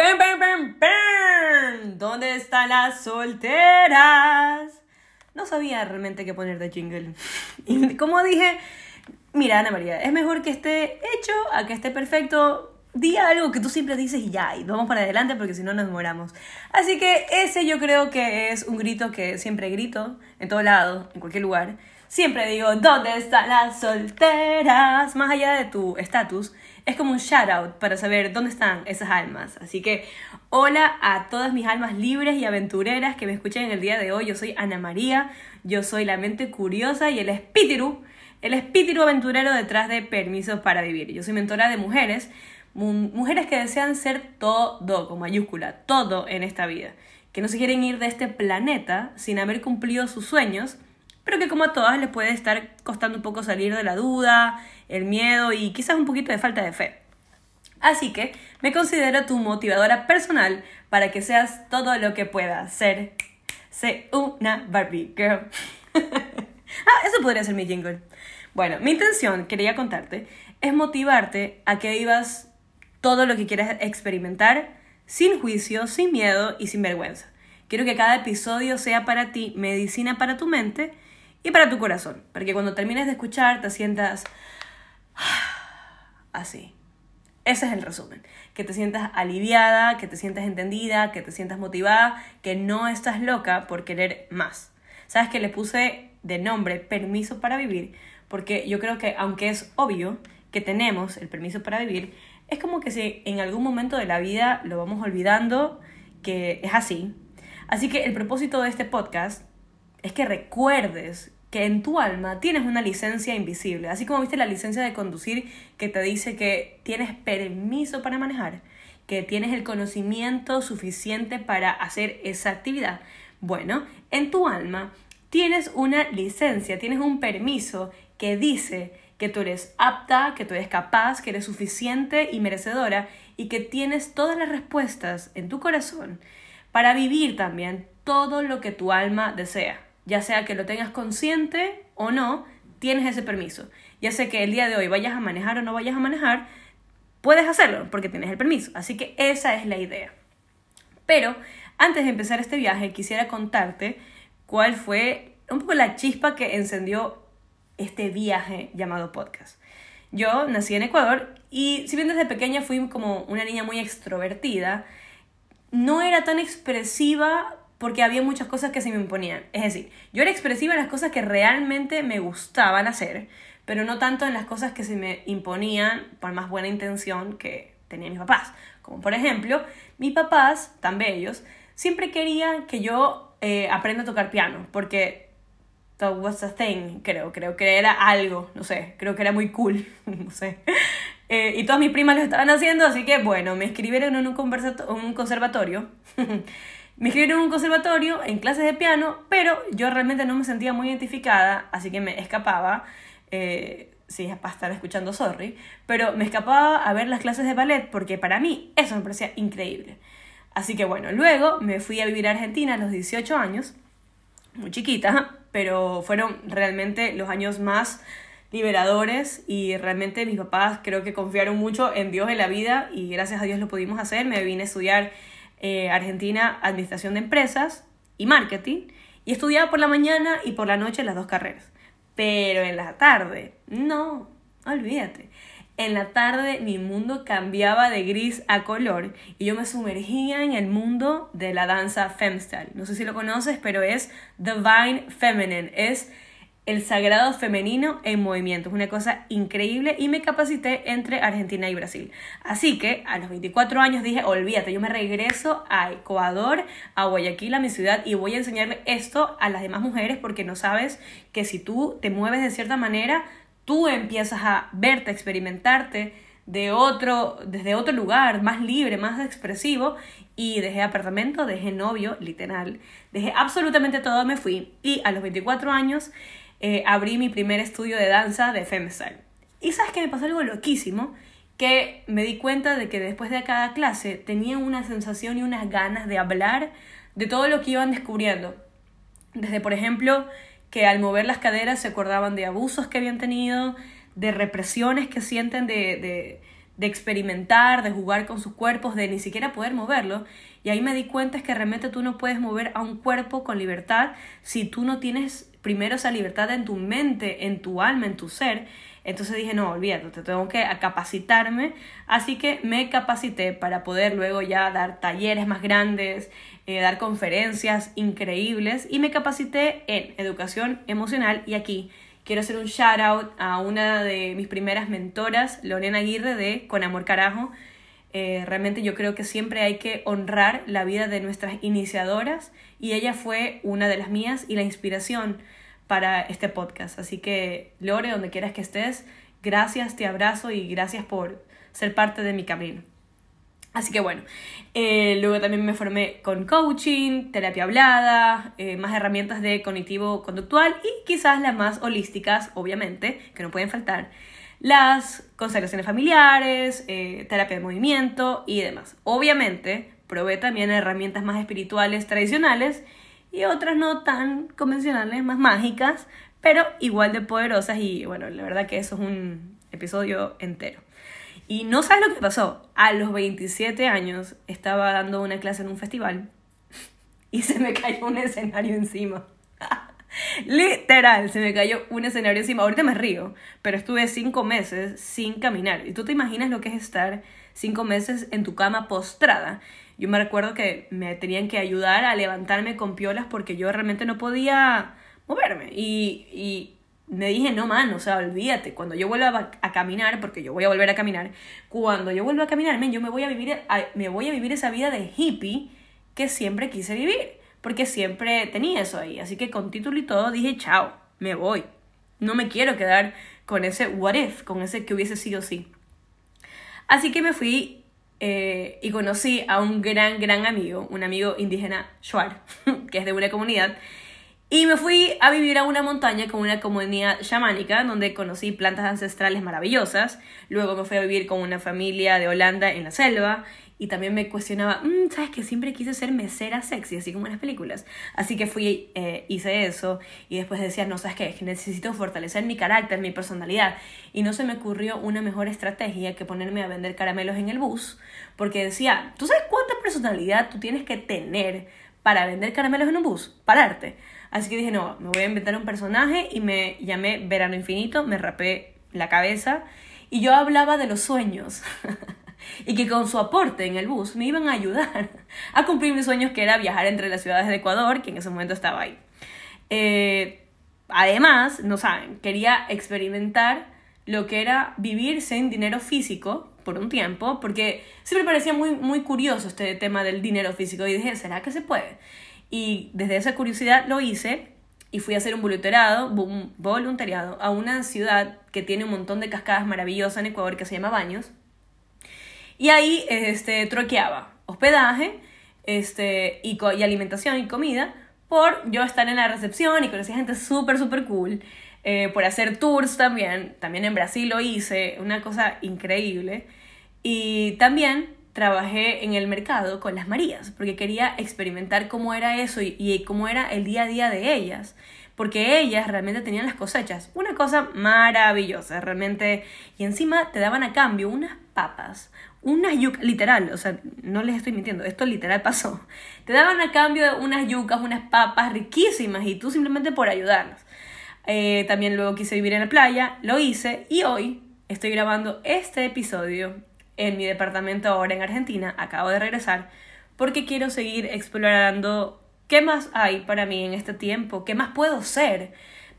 ¡Pam, pam, pam, pam! ¿Dónde están las solteras? No sabía realmente qué poner de jingle. Y como dije, mira, Ana María, es mejor que esté hecho a que esté perfecto. Di algo que tú siempre dices y ya, y vamos para adelante porque si no nos demoramos. Así que ese yo creo que es un grito que siempre grito, en todo lado, en cualquier lugar. Siempre digo, ¿dónde están las solteras? Más allá de tu estatus, es como un shout out para saber dónde están esas almas. Así que hola a todas mis almas libres y aventureras que me escuchan en el día de hoy. Yo soy Ana María, yo soy la mente curiosa y el espíritu, el espíritu aventurero detrás de Permisos para Vivir. Yo soy mentora de mujeres, mujeres que desean ser todo, con mayúscula, todo en esta vida. Que no se quieren ir de este planeta sin haber cumplido sus sueños pero que como a todas les puede estar costando un poco salir de la duda, el miedo y quizás un poquito de falta de fe. Así que me considero tu motivadora personal para que seas todo lo que puedas ser. Sé una Barbie Girl. ah, eso podría ser mi jingle. Bueno, mi intención, quería contarte, es motivarte a que vivas todo lo que quieras experimentar sin juicio, sin miedo y sin vergüenza. Quiero que cada episodio sea para ti medicina para tu mente y para tu corazón, para que cuando termines de escuchar te sientas así. Ese es el resumen. Que te sientas aliviada, que te sientas entendida, que te sientas motivada, que no estás loca por querer más. ¿Sabes que le puse de nombre permiso para vivir? Porque yo creo que aunque es obvio que tenemos el permiso para vivir, es como que si en algún momento de la vida lo vamos olvidando, que es así. Así que el propósito de este podcast es que recuerdes que en tu alma tienes una licencia invisible, así como viste la licencia de conducir que te dice que tienes permiso para manejar, que tienes el conocimiento suficiente para hacer esa actividad. Bueno, en tu alma tienes una licencia, tienes un permiso que dice que tú eres apta, que tú eres capaz, que eres suficiente y merecedora y que tienes todas las respuestas en tu corazón para vivir también todo lo que tu alma desea ya sea que lo tengas consciente o no, tienes ese permiso. Ya sea que el día de hoy vayas a manejar o no vayas a manejar, puedes hacerlo porque tienes el permiso. Así que esa es la idea. Pero antes de empezar este viaje, quisiera contarte cuál fue un poco la chispa que encendió este viaje llamado podcast. Yo nací en Ecuador y si bien desde pequeña fui como una niña muy extrovertida, no era tan expresiva porque había muchas cosas que se me imponían. Es decir, yo era expresiva en las cosas que realmente me gustaban hacer, pero no tanto en las cosas que se me imponían por más buena intención que tenían mis papás. Como por ejemplo, mis papás, tan bellos, siempre querían que yo eh, aprenda a tocar piano, porque that was a thing, creo, creo que era algo, no sé, creo que era muy cool, no sé. Eh, y todas mis primas lo estaban haciendo, así que bueno, me escribieron en un, un conservatorio Me inscribieron en un conservatorio en clases de piano, pero yo realmente no me sentía muy identificada, así que me escapaba. Eh, sí, es para estar escuchando Sorry, pero me escapaba a ver las clases de ballet porque para mí eso me parecía increíble. Así que bueno, luego me fui a vivir a Argentina a los 18 años, muy chiquita, pero fueron realmente los años más liberadores y realmente mis papás creo que confiaron mucho en Dios en la vida y gracias a Dios lo pudimos hacer. Me vine a estudiar eh, Argentina Administración de Empresas y Marketing y estudiaba por la mañana y por la noche las dos carreras. Pero en la tarde, no, olvídate. En la tarde mi mundo cambiaba de gris a color y yo me sumergía en el mundo de la danza femstyle. No sé si lo conoces, pero es Divine Feminine. Es el sagrado femenino en movimiento. Es una cosa increíble y me capacité entre Argentina y Brasil. Así que a los 24 años dije, olvídate, yo me regreso a Ecuador, a Guayaquil, a mi ciudad, y voy a enseñarle esto a las demás mujeres porque no sabes que si tú te mueves de cierta manera, tú empiezas a verte, a experimentarte de otro, desde otro lugar, más libre, más expresivo, y dejé apartamento, dejé novio, literal, dejé absolutamente todo, me fui, y a los 24 años eh, abrí mi primer estudio de danza de Femstyle. Y sabes que me pasó algo loquísimo, que me di cuenta de que después de cada clase tenía una sensación y unas ganas de hablar de todo lo que iban descubriendo. Desde, por ejemplo, que al mover las caderas se acordaban de abusos que habían tenido, de represiones que sienten de, de experimentar, de jugar con sus cuerpos, de ni siquiera poder moverlo. Y ahí me di cuenta es que realmente tú no puedes mover a un cuerpo con libertad si tú no tienes primero esa libertad en tu mente, en tu alma, en tu ser. Entonces dije, no, olvídate, te tengo que capacitarme. Así que me capacité para poder luego ya dar talleres más grandes, eh, dar conferencias increíbles y me capacité en educación emocional y aquí quiero hacer un shout out a una de mis primeras mentoras, Lorena Aguirre de Con Amor Carajo. Eh, realmente yo creo que siempre hay que honrar la vida de nuestras iniciadoras y ella fue una de las mías y la inspiración para este podcast. Así que Lore, donde quieras que estés, gracias, te abrazo y gracias por ser parte de mi camino. Así que bueno, eh, luego también me formé con coaching, terapia hablada, eh, más herramientas de cognitivo conductual y quizás las más holísticas, obviamente, que no pueden faltar, las constelaciones familiares, eh, terapia de movimiento y demás. Obviamente, probé también herramientas más espirituales tradicionales y otras no tan convencionales, más mágicas, pero igual de poderosas y bueno, la verdad que eso es un episodio entero. Y no sabes lo que pasó. A los 27 años estaba dando una clase en un festival y se me cayó un escenario encima. Literal, se me cayó un escenario encima. Ahorita me río, pero estuve cinco meses sin caminar. ¿Y tú te imaginas lo que es estar cinco meses en tu cama postrada? Yo me recuerdo que me tenían que ayudar a levantarme con piolas porque yo realmente no podía moverme. Y, y me dije, no, man, o sea, olvídate, cuando yo vuelva a, caminar, porque yo voy a volver a caminar, cuando yo vuelva a caminar, man, yo me voy a vivir, me voy a vivir esa vida de hippie que siempre quise vivir, porque siempre tenía eso ahí. Así que con título y todo dije, chao, me voy. No me quiero quedar con ese what if, con ese que hubiese sido sí. Así que me fui eh, y conocí a un gran, gran amigo, un amigo indígena, Shuar, que es de una comunidad y me fui a vivir a una montaña con una comunidad chamánica donde conocí plantas ancestrales maravillosas. Luego me fui a vivir con una familia de Holanda en la selva. Y también me cuestionaba, mmm, ¿sabes que siempre quise ser mesera sexy, así como en las películas? Así que fui, eh, hice eso. Y después decía, no, ¿sabes qué? necesito fortalecer mi carácter, mi personalidad. Y no se me ocurrió una mejor estrategia que ponerme a vender caramelos en el bus. Porque decía, ¿tú sabes cuánta personalidad tú tienes que tener para vender caramelos en un bus? Pararte. Así que dije, no, me voy a inventar un personaje y me llamé Verano Infinito, me rapé la cabeza y yo hablaba de los sueños. y que con su aporte en el bus me iban a ayudar a cumplir mis sueños que era viajar entre las ciudades de Ecuador, que en ese momento estaba ahí. Eh, además, no saben, quería experimentar lo que era vivir sin dinero físico por un tiempo, porque siempre parecía muy, muy curioso este tema del dinero físico y dije, ¿será que se puede? Y desde esa curiosidad lo hice y fui a hacer un voluntariado, un voluntariado a una ciudad que tiene un montón de cascadas maravillosas en Ecuador que se llama Baños. Y ahí este, troqueaba hospedaje este, y, y alimentación y comida por yo estar en la recepción y conocer gente súper, súper cool. Eh, por hacer tours también. También en Brasil lo hice, una cosa increíble. Y también trabajé en el mercado con las Marías, porque quería experimentar cómo era eso y, cómo era el día a día de ellas, porque ellas realmente tenían las cosechas, una cosa maravillosa, realmente, y encima te daban a cambio unas papas, unas yucas, literal, o sea, no les estoy mintiendo, esto literal pasó, te daban a cambio unas yucas, unas papas riquísimas y tú simplemente por ayudarlos. Eh, también luego quise vivir en la playa, lo hice y hoy estoy grabando este episodio en mi departamento ahora en Argentina, acabo de regresar, porque quiero seguir explorando qué más hay para mí en este tiempo, qué más puedo ser,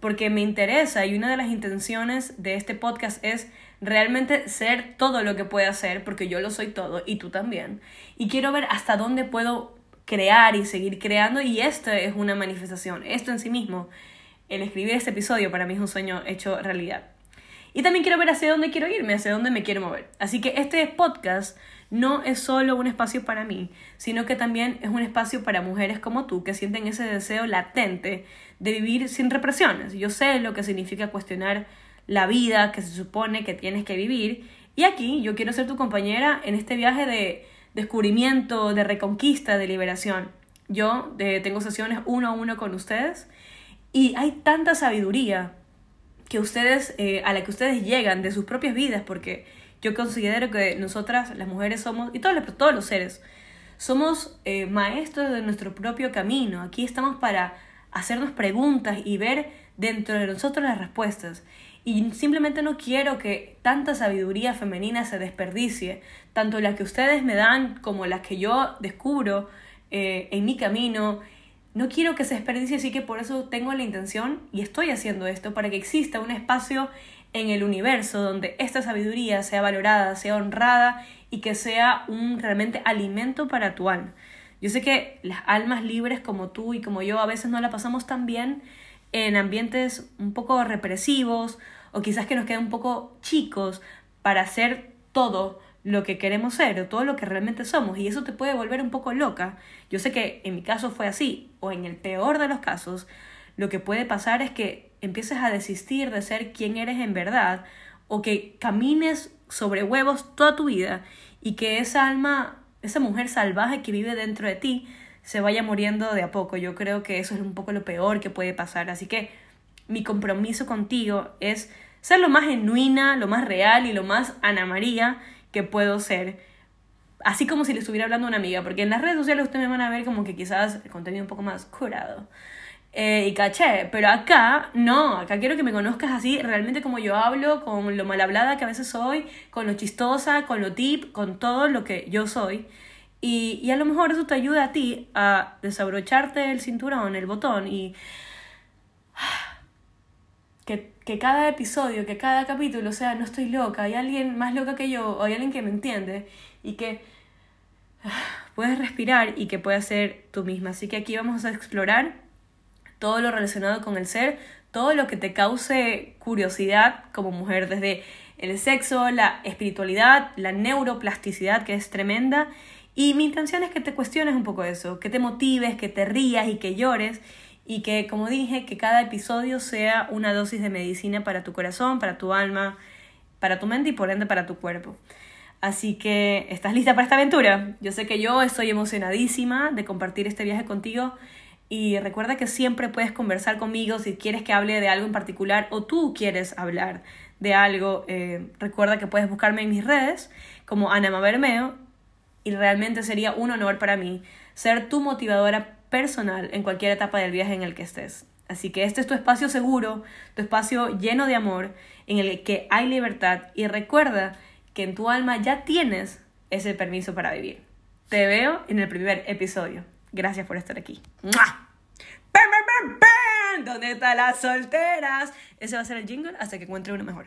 porque me interesa y una de las intenciones de este podcast es realmente ser todo lo que pueda ser, porque yo lo soy todo y tú también, y quiero ver hasta dónde puedo crear y seguir creando y esto es una manifestación, esto en sí mismo, el escribir este episodio para mí es un sueño hecho realidad. Y también quiero ver hacia dónde quiero irme, hacia dónde me quiero mover. Así que este podcast no es solo un espacio para mí, sino que también es un espacio para mujeres como tú que sienten ese deseo latente de vivir sin represiones. Yo sé lo que significa cuestionar la vida que se supone que tienes que vivir y aquí yo quiero ser tu compañera en este viaje de descubrimiento, de reconquista, de liberación. Yo eh, tengo sesiones uno a uno con ustedes y hay tanta sabiduría que ustedes, eh, a la que ustedes llegan de sus propias vidas, porque yo considero que nosotras, las mujeres, somos, y todos los, todos los seres, somos eh, maestros de nuestro propio camino. Aquí estamos para hacernos preguntas y ver dentro de nosotros las respuestas. Y simplemente no quiero que tanta sabiduría femenina se desperdicie, tanto la que ustedes me dan como la que yo descubro eh, en mi camino. No quiero que se desperdicie, así que por eso tengo la intención y estoy haciendo esto, para que exista un espacio en el universo donde esta sabiduría sea valorada, sea honrada y que sea un realmente alimento para tu alma. Yo sé que las almas libres como tú y como yo a veces no la pasamos tan bien en ambientes un poco represivos o quizás que nos quedan un poco chicos para hacer todo lo que queremos ser o todo lo que realmente somos y eso te puede volver un poco loca. Yo sé que en mi caso fue así o en el peor de los casos lo que puede pasar es que empieces a desistir de ser quien eres en verdad o que camines sobre huevos toda tu vida y que esa alma, esa mujer salvaje que vive dentro de ti se vaya muriendo de a poco. Yo creo que eso es un poco lo peor que puede pasar. Así que mi compromiso contigo es ser lo más genuina, lo más real y lo más Ana María que puedo ser. Así como si le estuviera hablando a una amiga, porque en las redes sociales ustedes me van a ver como que quizás el contenido un poco más curado. Eh, y caché, pero acá no, acá quiero que me conozcas así, realmente como yo hablo, con lo mal hablada que a veces soy, con lo chistosa, con lo tip, con todo lo que yo soy. Y, y a lo mejor eso te ayuda a ti a desabrocharte el cinturón, el botón y que, que, cada episodio, que cada capítulo sea, no estoy loca, hay alguien más loca que yo, o hay alguien que me entiende y que puedes respirar y que puedas ser tú misma. Así que aquí vamos a explorar todo lo relacionado con el ser, todo lo que te cause curiosidad como mujer, desde el sexo, la espiritualidad, la neuroplasticidad que es tremenda. Y mi intención es que te cuestiones un poco eso, que te motives, que te rías y que llores y que, como dije, que cada episodio sea una dosis de medicina para tu corazón, para tu alma, para tu mente y por ende para tu cuerpo. Así que, ¿estás lista para esta aventura? Yo sé que yo estoy emocionadísima de compartir este viaje contigo y recuerda que siempre puedes conversar conmigo si quieres que hable de algo en particular o tú quieres hablar de algo. Eh, recuerda que puedes buscarme en mis redes como Ana Mabermeo y realmente sería un honor para mí ser tu motivadora personal en cualquier etapa del viaje en el que estés. Así que este es tu espacio seguro, tu espacio lleno de amor, en el que hay libertad y recuerda que en tu alma ya tienes ese permiso para vivir. Te veo en el primer episodio. Gracias por estar aquí. ¿Dónde están las solteras? Ese va a ser el jingle hasta que encuentre uno mejor.